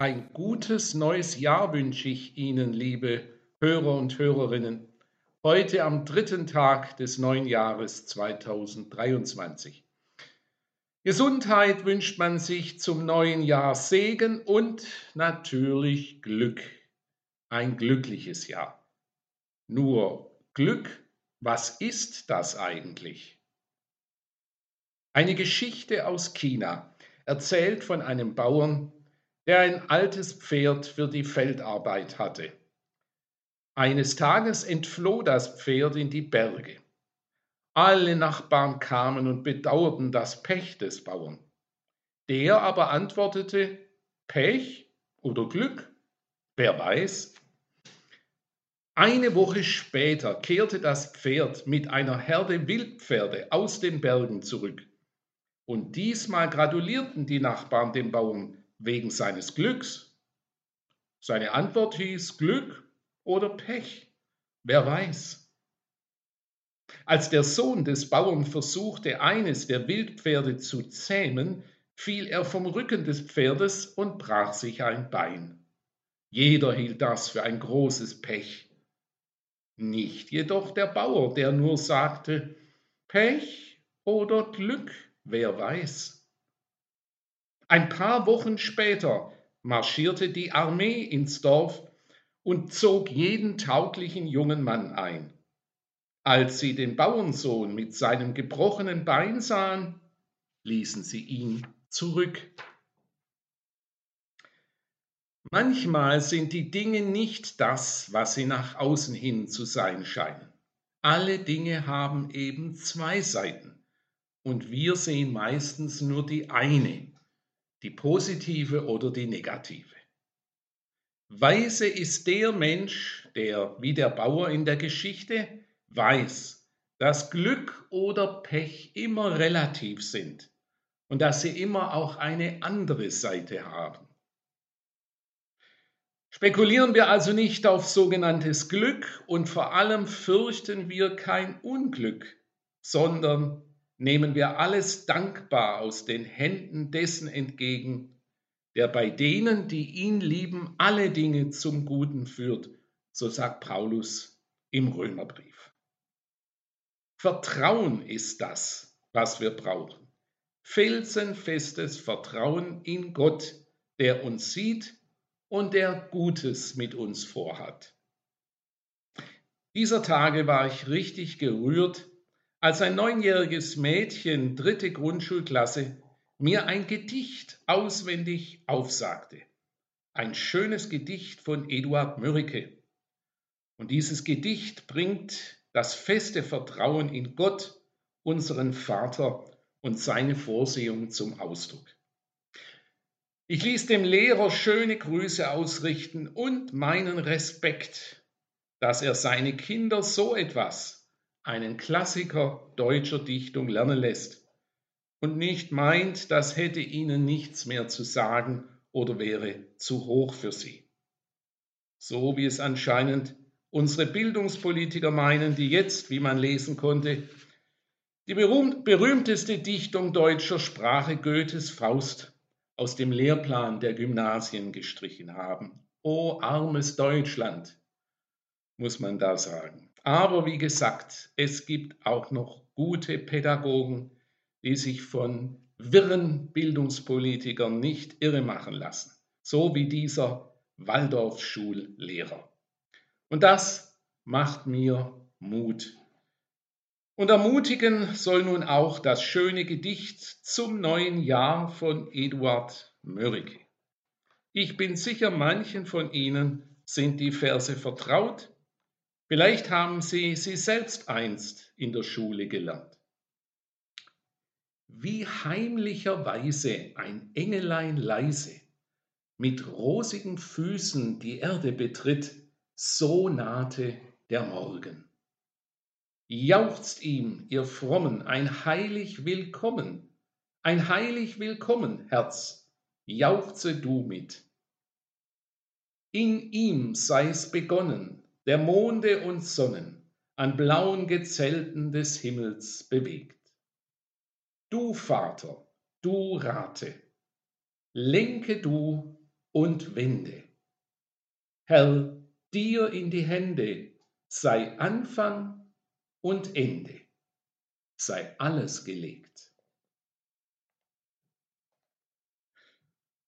Ein gutes neues Jahr wünsche ich Ihnen, liebe Hörer und Hörerinnen, heute am dritten Tag des neuen Jahres 2023. Gesundheit wünscht man sich zum neuen Jahr Segen und natürlich Glück. Ein glückliches Jahr. Nur Glück, was ist das eigentlich? Eine Geschichte aus China erzählt von einem Bauern, der ein altes Pferd für die Feldarbeit hatte. Eines Tages entfloh das Pferd in die Berge. Alle Nachbarn kamen und bedauerten das Pech des Bauern. Der aber antwortete, Pech oder Glück, wer weiß. Eine Woche später kehrte das Pferd mit einer Herde Wildpferde aus den Bergen zurück. Und diesmal gratulierten die Nachbarn dem Bauern wegen seines Glücks. Seine Antwort hieß Glück oder Pech, wer weiß. Als der Sohn des Bauern versuchte, eines der Wildpferde zu zähmen, fiel er vom Rücken des Pferdes und brach sich ein Bein. Jeder hielt das für ein großes Pech. Nicht jedoch der Bauer, der nur sagte, Pech oder Glück wer weiß. Ein paar Wochen später marschierte die Armee ins Dorf und zog jeden tauglichen jungen Mann ein. Als sie den Bauernsohn mit seinem gebrochenen Bein sahen, ließen sie ihn zurück. Manchmal sind die Dinge nicht das, was sie nach außen hin zu sein scheinen. Alle Dinge haben eben zwei Seiten und wir sehen meistens nur die eine, die positive oder die negative. Weise ist der Mensch, der wie der Bauer in der Geschichte weiß, dass Glück oder Pech immer relativ sind und dass sie immer auch eine andere Seite haben. Spekulieren wir also nicht auf sogenanntes Glück und vor allem fürchten wir kein Unglück, sondern nehmen wir alles dankbar aus den Händen dessen entgegen, der bei denen, die ihn lieben, alle Dinge zum Guten führt, so sagt Paulus im Römerbrief. Vertrauen ist das, was wir brauchen. Felsenfestes Vertrauen in Gott, der uns sieht und der Gutes mit uns vorhat. Dieser Tage war ich richtig gerührt, als ein neunjähriges Mädchen, dritte Grundschulklasse, mir ein Gedicht auswendig aufsagte. Ein schönes Gedicht von Eduard Mörike. Und dieses Gedicht bringt das feste Vertrauen in Gott, unseren Vater und seine Vorsehung zum Ausdruck. Ich ließ dem Lehrer schöne Grüße ausrichten und meinen Respekt, dass er seine Kinder so etwas einen Klassiker deutscher Dichtung lernen lässt und nicht meint, das hätte ihnen nichts mehr zu sagen oder wäre zu hoch für sie. So wie es anscheinend unsere Bildungspolitiker meinen, die jetzt, wie man lesen konnte, die berühmteste Dichtung deutscher Sprache Goethes Faust aus dem Lehrplan der Gymnasien gestrichen haben. O armes Deutschland, muss man da sagen. Aber wie gesagt, es gibt auch noch gute Pädagogen, die sich von wirren Bildungspolitikern nicht irre machen lassen, so wie dieser Waldorfschullehrer. Und das macht mir Mut. Und ermutigen soll nun auch das schöne Gedicht zum neuen Jahr von Eduard Mörike. Ich bin sicher, manchen von Ihnen sind die Verse vertraut Vielleicht haben Sie sie selbst einst in der Schule gelernt. Wie heimlicherweise ein Engelein leise mit rosigen Füßen die Erde betritt, so nahte der Morgen. Jauchzt ihm, ihr Frommen, ein heilig Willkommen, ein heilig Willkommen, Herz, jauchze du mit. In ihm sei's begonnen, der Monde und Sonnen an blauen Gezelten des Himmels bewegt. Du Vater, du rate, lenke du und wende. Herr, dir in die Hände sei Anfang und Ende, sei alles gelegt.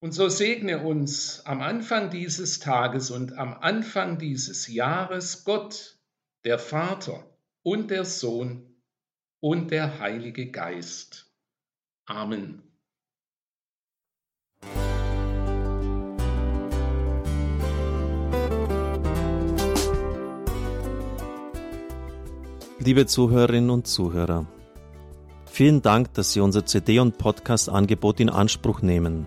Und so segne uns am Anfang dieses Tages und am Anfang dieses Jahres Gott, der Vater und der Sohn und der Heilige Geist. Amen. Liebe Zuhörerinnen und Zuhörer, vielen Dank, dass Sie unser CD- und Podcast-Angebot in Anspruch nehmen.